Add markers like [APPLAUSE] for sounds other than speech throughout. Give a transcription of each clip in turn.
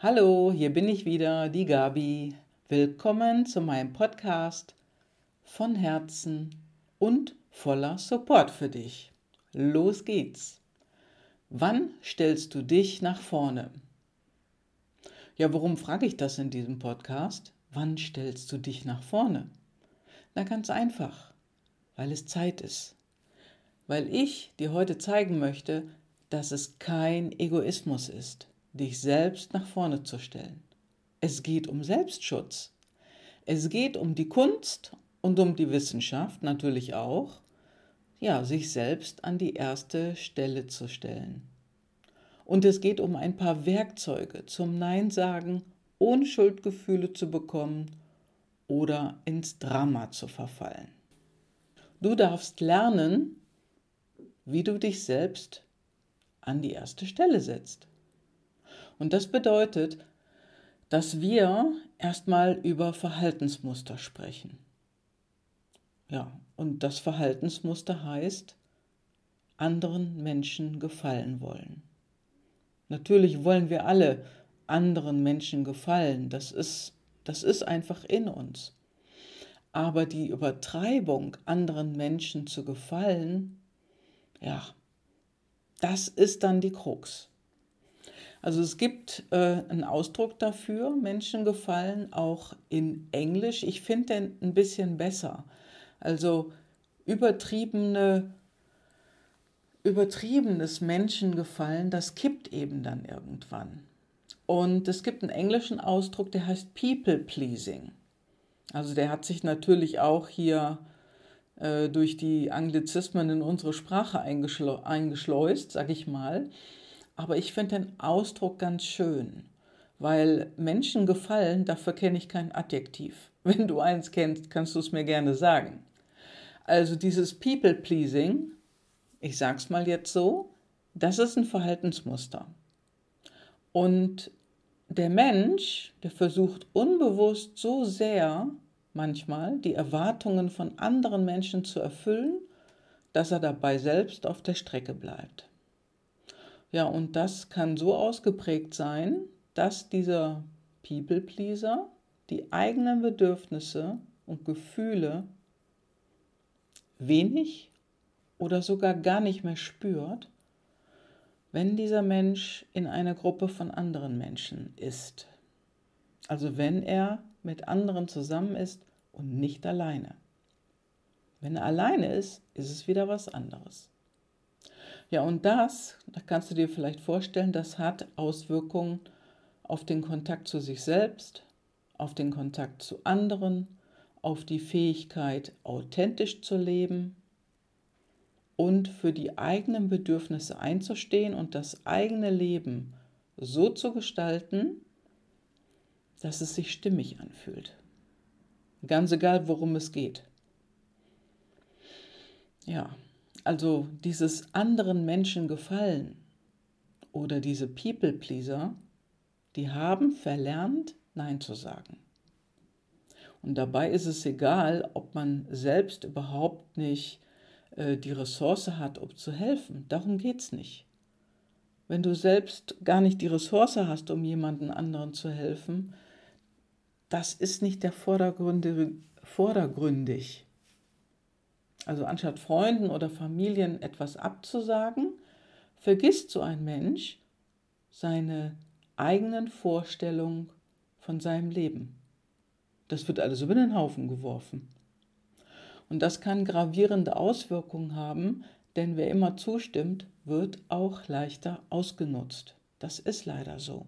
Hallo, hier bin ich wieder, die Gabi. Willkommen zu meinem Podcast von Herzen und voller Support für dich. Los geht's. Wann stellst du dich nach vorne? Ja, warum frage ich das in diesem Podcast? Wann stellst du dich nach vorne? Na ganz einfach, weil es Zeit ist. Weil ich dir heute zeigen möchte, dass es kein Egoismus ist dich selbst nach vorne zu stellen. Es geht um Selbstschutz. Es geht um die Kunst und um die Wissenschaft natürlich auch, ja, sich selbst an die erste Stelle zu stellen. Und es geht um ein paar Werkzeuge zum Nein sagen, ohne Schuldgefühle zu bekommen oder ins Drama zu verfallen. Du darfst lernen, wie du dich selbst an die erste Stelle setzt. Und das bedeutet, dass wir erstmal über Verhaltensmuster sprechen. Ja, und das Verhaltensmuster heißt, anderen Menschen gefallen wollen. Natürlich wollen wir alle anderen Menschen gefallen, das ist, das ist einfach in uns. Aber die Übertreibung, anderen Menschen zu gefallen, ja, das ist dann die Krux. Also es gibt äh, einen Ausdruck dafür, Menschen gefallen, auch in Englisch. Ich finde den ein bisschen besser. Also übertriebene, übertriebenes Menschengefallen, das kippt eben dann irgendwann. Und es gibt einen englischen Ausdruck, der heißt People Pleasing. Also der hat sich natürlich auch hier äh, durch die Anglizismen in unsere Sprache eingeschleust, sag ich mal. Aber ich finde den Ausdruck ganz schön, weil Menschen gefallen, dafür kenne ich kein Adjektiv. [LAUGHS] Wenn du eins kennst, kannst du es mir gerne sagen. Also dieses People-Pleasing, ich sag's mal jetzt so, das ist ein Verhaltensmuster. Und der Mensch, der versucht unbewusst so sehr manchmal die Erwartungen von anderen Menschen zu erfüllen, dass er dabei selbst auf der Strecke bleibt. Ja, und das kann so ausgeprägt sein, dass dieser People-Pleaser die eigenen Bedürfnisse und Gefühle wenig oder sogar gar nicht mehr spürt, wenn dieser Mensch in einer Gruppe von anderen Menschen ist. Also wenn er mit anderen zusammen ist und nicht alleine. Wenn er alleine ist, ist es wieder was anderes. Ja, und das, da kannst du dir vielleicht vorstellen, das hat Auswirkungen auf den Kontakt zu sich selbst, auf den Kontakt zu anderen, auf die Fähigkeit, authentisch zu leben und für die eigenen Bedürfnisse einzustehen und das eigene Leben so zu gestalten, dass es sich stimmig anfühlt. Ganz egal, worum es geht. Ja, also dieses anderen Menschen gefallen oder diese People-Pleaser, die haben verlernt, Nein zu sagen. Und dabei ist es egal, ob man selbst überhaupt nicht äh, die Ressource hat, um zu helfen. Darum geht es nicht. Wenn du selbst gar nicht die Ressource hast, um jemanden anderen zu helfen, das ist nicht der vordergründig. Also anstatt Freunden oder Familien etwas abzusagen, vergisst so ein Mensch seine eigenen Vorstellungen von seinem Leben. Das wird alles über den Haufen geworfen. Und das kann gravierende Auswirkungen haben, denn wer immer zustimmt, wird auch leichter ausgenutzt. Das ist leider so.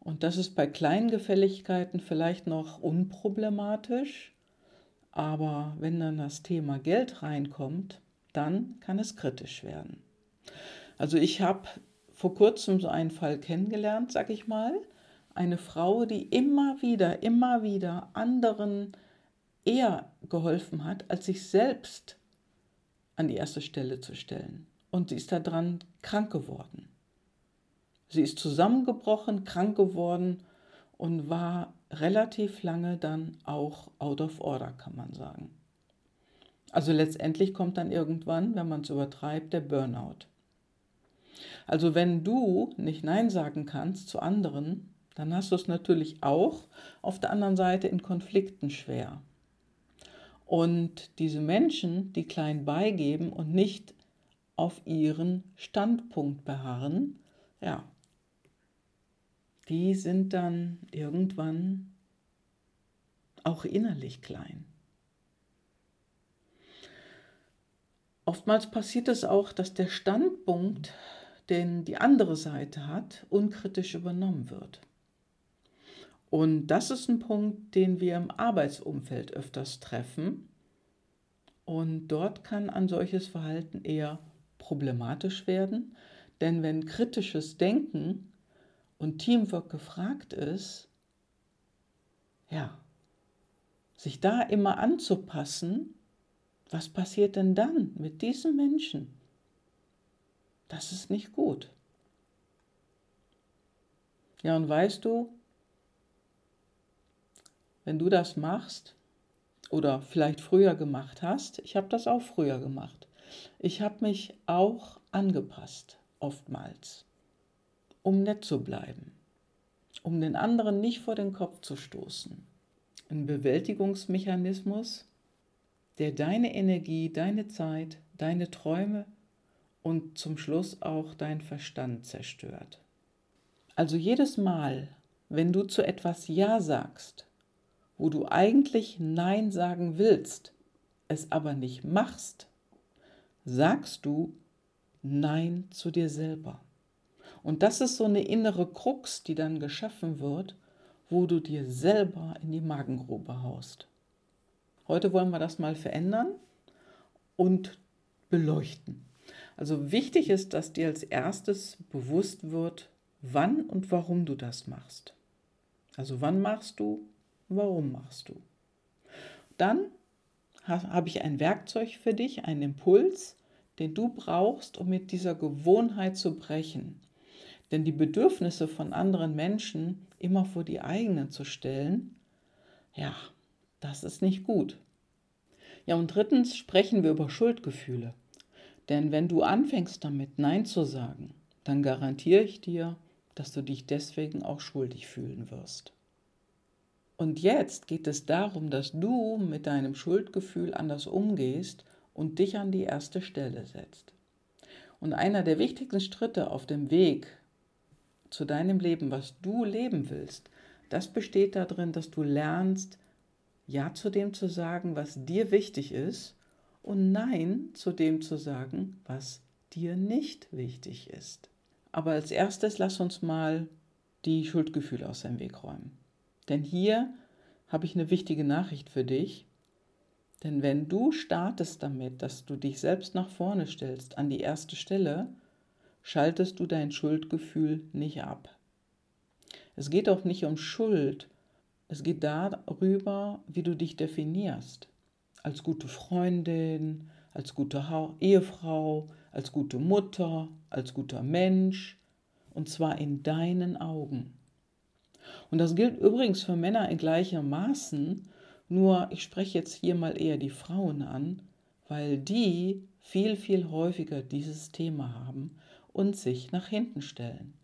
Und das ist bei kleinen Gefälligkeiten vielleicht noch unproblematisch, aber wenn dann das Thema Geld reinkommt, dann kann es kritisch werden. Also ich habe vor kurzem so einen Fall kennengelernt, sag ich mal. Eine Frau, die immer wieder, immer wieder anderen eher geholfen hat, als sich selbst an die erste Stelle zu stellen. Und sie ist daran krank geworden. Sie ist zusammengebrochen, krank geworden und war relativ lange dann auch out of order, kann man sagen. Also letztendlich kommt dann irgendwann, wenn man es übertreibt, der Burnout. Also wenn du nicht Nein sagen kannst zu anderen, dann hast du es natürlich auch auf der anderen Seite in Konflikten schwer. Und diese Menschen, die klein beigeben und nicht auf ihren Standpunkt beharren, ja, die sind dann irgendwann auch innerlich klein. Oftmals passiert es auch, dass der Standpunkt, den die andere Seite hat, unkritisch übernommen wird. Und das ist ein Punkt, den wir im Arbeitsumfeld öfters treffen. Und dort kann ein solches Verhalten eher problematisch werden, denn wenn kritisches Denken und Teamwork gefragt ist, ja, sich da immer anzupassen, was passiert denn dann mit diesen Menschen? Das ist nicht gut. Ja, und weißt du, wenn du das machst oder vielleicht früher gemacht hast, ich habe das auch früher gemacht. Ich habe mich auch angepasst, oftmals, um nett zu bleiben, um den anderen nicht vor den Kopf zu stoßen. Ein Bewältigungsmechanismus, der deine Energie, deine Zeit, deine Träume und zum Schluss auch dein Verstand zerstört. Also jedes Mal, wenn du zu etwas Ja sagst, wo du eigentlich Nein sagen willst, es aber nicht machst, sagst du Nein zu dir selber. Und das ist so eine innere Krux, die dann geschaffen wird, wo du dir selber in die Magengrube haust. Heute wollen wir das mal verändern und beleuchten. Also wichtig ist, dass dir als erstes bewusst wird, wann und warum du das machst. Also wann machst du, warum machst du. Dann habe ich ein Werkzeug für dich, einen Impuls, den du brauchst, um mit dieser Gewohnheit zu brechen. Denn die Bedürfnisse von anderen Menschen immer vor die eigenen zu stellen, ja, das ist nicht gut. Ja, und drittens sprechen wir über Schuldgefühle. Denn wenn du anfängst damit Nein zu sagen, dann garantiere ich dir, dass du dich deswegen auch schuldig fühlen wirst. Und jetzt geht es darum, dass du mit deinem Schuldgefühl anders umgehst und dich an die erste Stelle setzt. Und einer der wichtigsten Schritte auf dem Weg zu deinem Leben, was du leben willst, das besteht darin, dass du lernst, Ja zu dem zu sagen, was dir wichtig ist und Nein zu dem zu sagen, was dir nicht wichtig ist. Aber als erstes lass uns mal die Schuldgefühle aus dem Weg räumen. Denn hier habe ich eine wichtige Nachricht für dich. Denn wenn du startest damit, dass du dich selbst nach vorne stellst, an die erste Stelle, schaltest du dein Schuldgefühl nicht ab. Es geht auch nicht um Schuld, es geht darüber, wie du dich definierst. Als gute Freundin, als gute Ehefrau, als gute Mutter, als guter Mensch, und zwar in deinen Augen. Und das gilt übrigens für Männer in gleichem Maßen, nur ich spreche jetzt hier mal eher die Frauen an, weil die viel, viel häufiger dieses Thema haben und sich nach hinten stellen.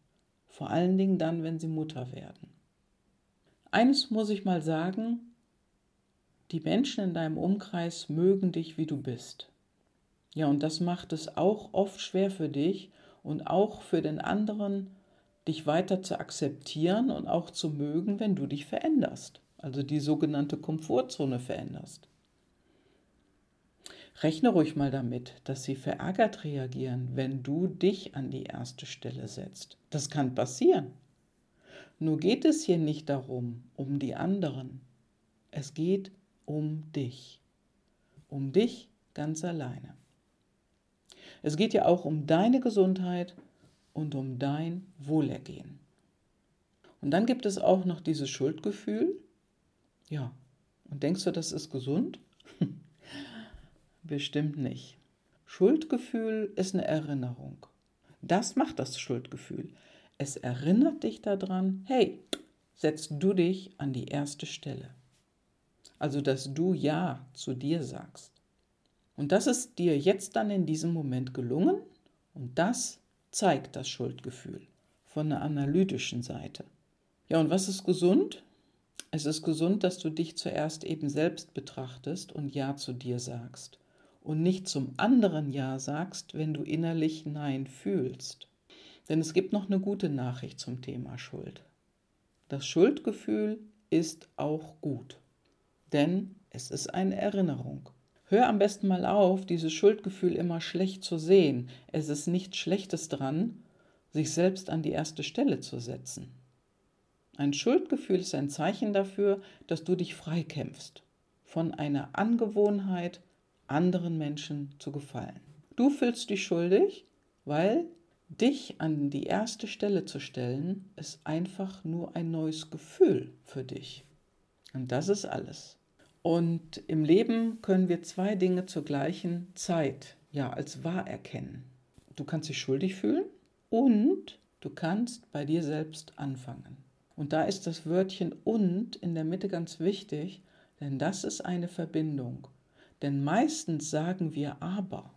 Vor allen Dingen dann, wenn sie Mutter werden. Eines muss ich mal sagen, die Menschen in deinem Umkreis mögen dich, wie du bist. Ja, und das macht es auch oft schwer für dich und auch für den anderen dich weiter zu akzeptieren und auch zu mögen, wenn du dich veränderst, also die sogenannte Komfortzone veränderst. Rechne ruhig mal damit, dass sie verärgert reagieren, wenn du dich an die erste Stelle setzt. Das kann passieren. Nur geht es hier nicht darum, um die anderen. Es geht um dich. Um dich ganz alleine. Es geht ja auch um deine Gesundheit und um dein Wohlergehen. Und dann gibt es auch noch dieses Schuldgefühl. Ja, und denkst du, das ist gesund? Bestimmt nicht. Schuldgefühl ist eine Erinnerung. Das macht das Schuldgefühl. Es erinnert dich daran, hey, setzt du dich an die erste Stelle. Also, dass du Ja zu dir sagst. Und das ist dir jetzt dann in diesem Moment gelungen und das zeigt das Schuldgefühl von der analytischen Seite. Ja, und was ist gesund? Es ist gesund, dass du dich zuerst eben selbst betrachtest und Ja zu dir sagst und nicht zum anderen Ja sagst, wenn du innerlich Nein fühlst. Denn es gibt noch eine gute Nachricht zum Thema Schuld. Das Schuldgefühl ist auch gut, denn es ist eine Erinnerung. Hör am besten mal auf, dieses Schuldgefühl immer schlecht zu sehen. Es ist nichts Schlechtes dran, sich selbst an die erste Stelle zu setzen. Ein Schuldgefühl ist ein Zeichen dafür, dass du dich freikämpfst von einer Angewohnheit, anderen Menschen zu gefallen. Du fühlst dich schuldig, weil dich an die erste Stelle zu stellen, ist einfach nur ein neues Gefühl für dich. Und das ist alles. Und im Leben können wir zwei Dinge zur gleichen Zeit ja als wahr erkennen. Du kannst dich schuldig fühlen und du kannst bei dir selbst anfangen. Und da ist das Wörtchen und in der Mitte ganz wichtig, denn das ist eine Verbindung. Denn meistens sagen wir aber.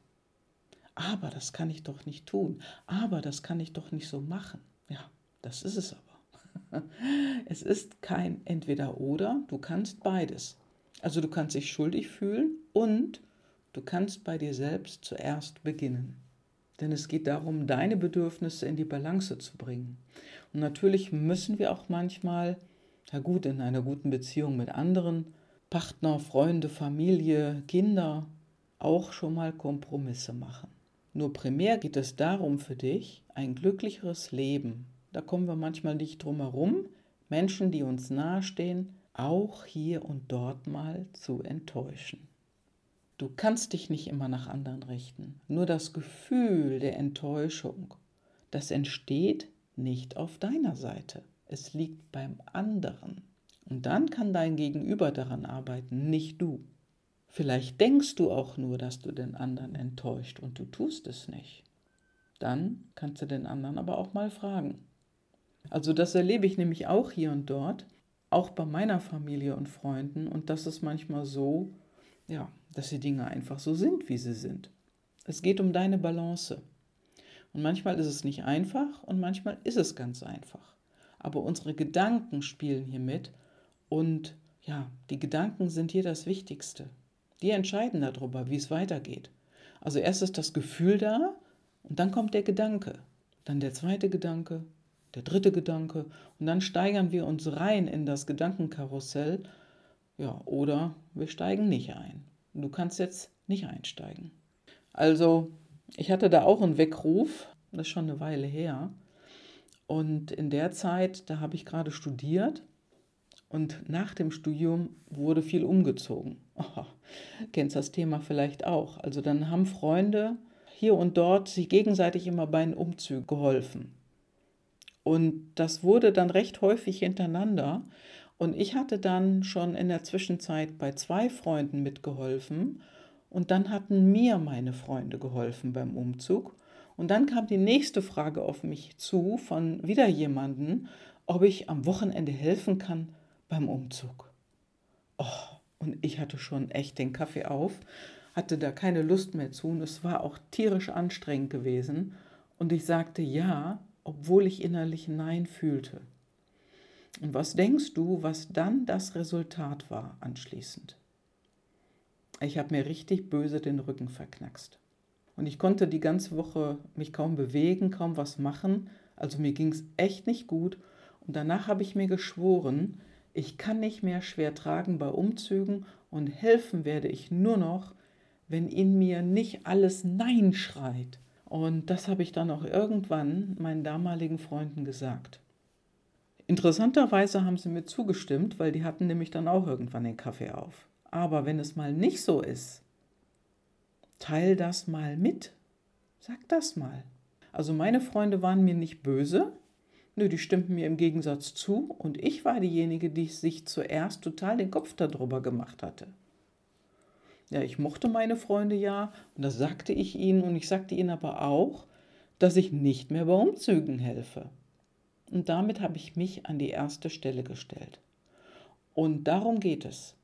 Aber das kann ich doch nicht tun. Aber das kann ich doch nicht so machen. Ja, das ist es aber. [LAUGHS] Es ist kein entweder oder, du kannst beides. Also du kannst dich schuldig fühlen und du kannst bei dir selbst zuerst beginnen. Denn es geht darum, deine Bedürfnisse in die Balance zu bringen. Und natürlich müssen wir auch manchmal, ja gut, in einer guten Beziehung mit anderen, Partner, Freunde, Familie, Kinder, auch schon mal Kompromisse machen. Nur primär geht es darum für dich, ein glücklicheres Leben. Da kommen wir manchmal nicht drum herum, Menschen, die uns nahestehen, auch hier und dort mal zu enttäuschen. Du kannst dich nicht immer nach anderen richten. Nur das Gefühl der Enttäuschung, das entsteht nicht auf deiner Seite. Es liegt beim anderen. Und dann kann dein Gegenüber daran arbeiten, nicht du. Vielleicht denkst du auch nur, dass du den anderen enttäuscht und du tust es nicht. Dann kannst du den anderen aber auch mal fragen. Also das erlebe ich nämlich auch hier und dort, auch bei meiner Familie und Freunden. Und das ist manchmal so, ja, dass die Dinge einfach so sind, wie sie sind. Es geht um deine Balance. Und manchmal ist es nicht einfach und manchmal ist es ganz einfach. Aber unsere Gedanken spielen hier mit und ja, die Gedanken sind hier das Wichtigste. Die entscheiden darüber, wie es weitergeht. Also erst ist das Gefühl da und dann kommt der Gedanke, dann der zweite Gedanke, der dritte Gedanke und dann steigern wir uns rein in das Gedankenkarussell. Ja, oder wir steigen nicht ein. Du kannst jetzt nicht einsteigen. Also, ich hatte da auch einen Weckruf, das ist schon eine Weile her. Und in der Zeit, da habe ich gerade studiert und nach dem Studium wurde viel umgezogen. Oh, kennst das Thema vielleicht auch. Also dann haben Freunde hier und dort sich gegenseitig immer bei den Umzügen geholfen. Und das wurde dann recht häufig hintereinander. Und ich hatte dann schon in der Zwischenzeit bei zwei Freunden mitgeholfen. Und dann hatten mir meine Freunde geholfen beim Umzug. Und dann kam die nächste Frage auf mich zu von wieder jemanden, ob ich am Wochenende helfen kann beim Umzug. Oh, und ich hatte schon echt den Kaffee auf, hatte da keine Lust mehr zu und es war auch tierisch anstrengend gewesen. Und ich sagte ja, obwohl ich innerlich Nein fühlte. Und was denkst du, was dann das Resultat war anschließend? Ich habe mir richtig böse den Rücken verknackst. Und ich konnte die ganze Woche mich kaum bewegen, kaum was machen. Also mir ging es echt nicht gut. Und danach habe ich mir geschworen, ich kann nicht mehr schwer tragen bei Umzügen und helfen werde ich nur noch, wenn in mir nicht alles Nein schreit. Und das habe ich dann auch irgendwann meinen damaligen Freunden gesagt. Interessanterweise haben sie mir zugestimmt, weil die hatten nämlich dann auch irgendwann den Kaffee auf. Aber wenn es mal nicht so ist, teil das mal mit. Sag das mal. Also meine Freunde waren mir nicht böse, Nö, die stimmten mir im Gegensatz zu und ich war diejenige, die sich zuerst total den Kopf darüber gemacht hatte. Ja, ich mochte meine Freunde ja und das sagte ich ihnen und ich sagte ihnen aber auch, dass ich nicht mehr bei Umzügen helfe. Und damit habe ich mich an die erste Stelle gestellt. Und darum geht es.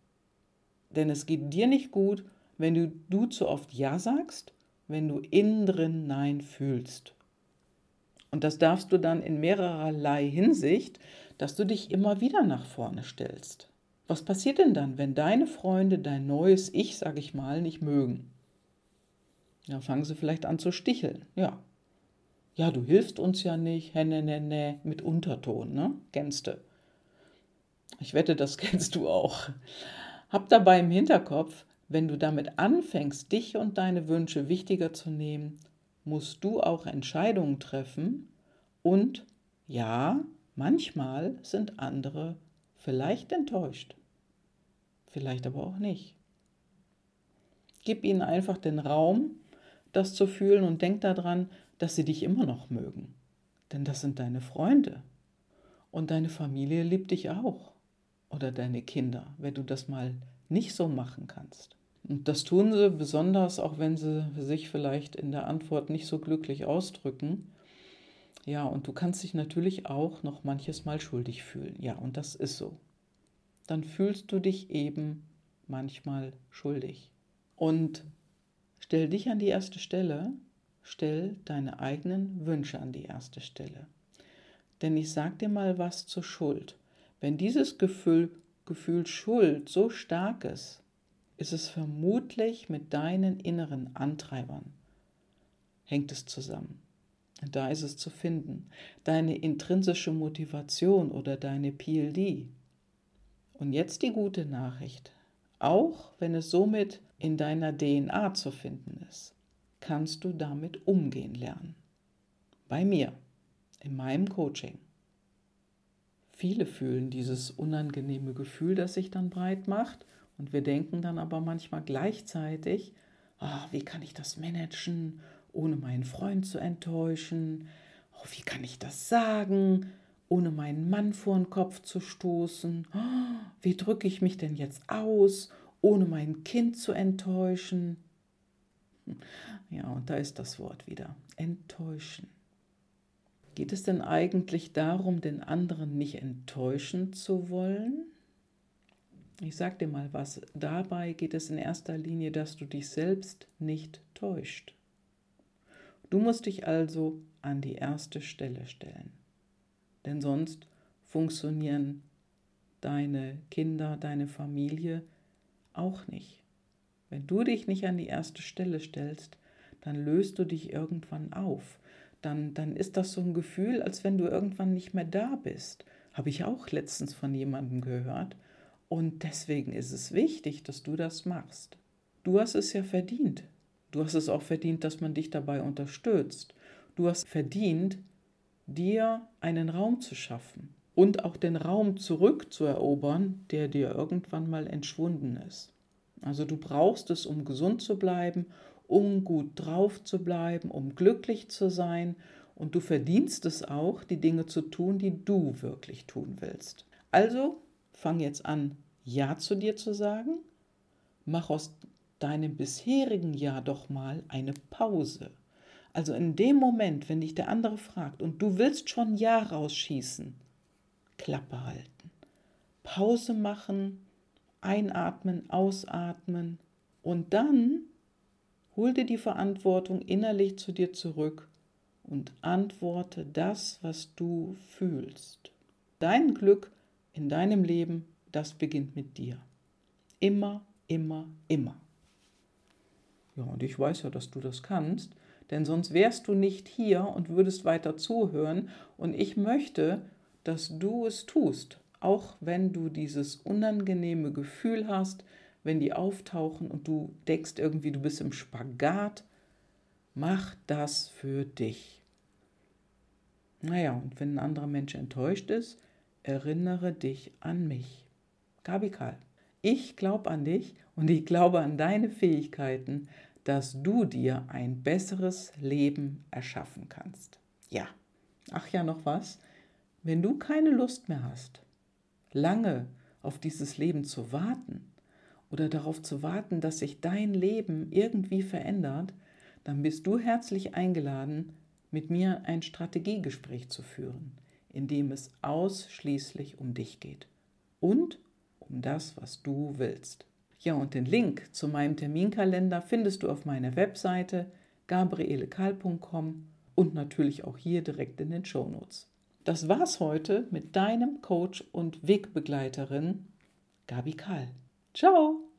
Denn es geht dir nicht gut, wenn du, du zu oft Ja sagst, wenn du innen drin Nein fühlst. Und das darfst du dann in mehrererlei Hinsicht, dass du dich immer wieder nach vorne stellst. Was passiert denn dann, wenn deine Freunde dein neues Ich, sag ich mal, nicht mögen? Ja, fangen sie vielleicht an zu sticheln. Ja. Ja, du hilfst uns ja nicht, henne, ne, ne, mit Unterton, ne? Kennst. Ich wette, das [LAUGHS] kennst du auch. Hab dabei im Hinterkopf, wenn du damit anfängst, dich und deine Wünsche wichtiger zu nehmen, musst du auch Entscheidungen treffen und ja, manchmal sind andere vielleicht enttäuscht, vielleicht aber auch nicht. Gib ihnen einfach den Raum, das zu fühlen und denk daran, dass sie dich immer noch mögen. Denn das sind deine Freunde. Und deine Familie liebt dich auch. Oder deine Kinder, wenn du das mal nicht so machen kannst. Und das tun sie besonders, auch wenn sie sich vielleicht in der Antwort nicht so glücklich ausdrücken. Ja, und du kannst dich natürlich auch noch manches Mal schuldig fühlen. Ja, und das ist so. Dann fühlst du dich eben manchmal schuldig. Und stell dich an die erste Stelle, stell deine eigenen Wünsche an die erste Stelle. Denn ich sag dir mal was zur Schuld. Wenn dieses Gefühl, Gefühl Schuld so stark ist, ist es vermutlich mit deinen inneren Antreibern. Hängt es zusammen. Da ist es zu finden. Deine intrinsische Motivation oder deine PLD. Und jetzt die gute Nachricht. Auch wenn es somit in deiner DNA zu finden ist, kannst du damit umgehen lernen. Bei mir, in meinem Coaching. Viele fühlen dieses unangenehme Gefühl, das sich dann breit macht und wir denken dann aber manchmal gleichzeitig, oh, wie kann ich das managen, ohne meinen Freund zu enttäuschen? Oh, wie kann ich das sagen, ohne meinen Mann vor den Kopf zu stoßen? Oh, wie drücke ich mich denn jetzt aus, ohne mein Kind zu enttäuschen? Ja, und da ist das Wort wieder. Enttäuschen. Geht es denn eigentlich darum, den anderen nicht enttäuschen zu wollen? Ich sag dir mal was, dabei geht es in erster Linie, dass du dich selbst nicht täuscht. Du musst dich also an die erste Stelle stellen. Denn sonst funktionieren deine Kinder, deine Familie auch nicht. Wenn du dich nicht an die erste Stelle stellst, dann löst du dich irgendwann auf. Dann, dann ist das so ein Gefühl, als wenn du irgendwann nicht mehr da bist. Habe ich auch letztens von jemandem gehört. Und deswegen ist es wichtig, dass du das machst. Du hast es ja verdient. Du hast es auch verdient, dass man dich dabei unterstützt. Du hast verdient, dir einen Raum zu schaffen und auch den Raum zurückzuerobern, der dir irgendwann mal entschwunden ist. Also du brauchst es, um gesund zu bleiben, um gut drauf zu bleiben, um glücklich zu sein und du verdienst es auch, die Dinge zu tun, die du wirklich tun willst. Also fang jetzt an, Ja zu dir zu sagen. Mach aus deinem bisherigen Ja doch mal eine Pause. Also in dem Moment, wenn dich der andere fragt und du willst schon Ja rausschießen, Klappe halten. Pause machen, einatmen, ausatmen und dann hol dir die Verantwortung innerlich zu dir zurück und antworte das, was du fühlst. Dein Glück in deinem Leben, das beginnt mit dir. Immer, immer, immer. Ja, und ich weiß ja, dass du das kannst, denn sonst wärst du nicht hier und würdest weiter zuhören. Und ich möchte, dass du es tust, auch wenn du dieses unangenehme Gefühl hast, wenn die auftauchen und du denkst irgendwie, du bist im Spagat. Mach das für dich. Naja, und wenn ein anderer Mensch enttäuscht ist, erinnere dich an mich. Gabi Karl, ich glaube an dich und ich glaube an deine Fähigkeiten, dass du dir ein besseres Leben erschaffen kannst. Ja, ach ja, noch was. Wenn du keine Lust mehr hast, lange auf dieses Leben zu warten oder darauf zu warten, dass sich dein Leben irgendwie verändert, dann bist du herzlich eingeladen, mit mir ein Strategiegespräch zu führen in dem es ausschließlich um dich geht und um das, was du willst. Ja, und den Link zu meinem Terminkalender findest du auf meiner Webseite gabrielekal.com und natürlich auch hier direkt in den Shownotes. Das war's heute mit deinem Coach und Wegbegleiterin Gabi Kahl. Ciao!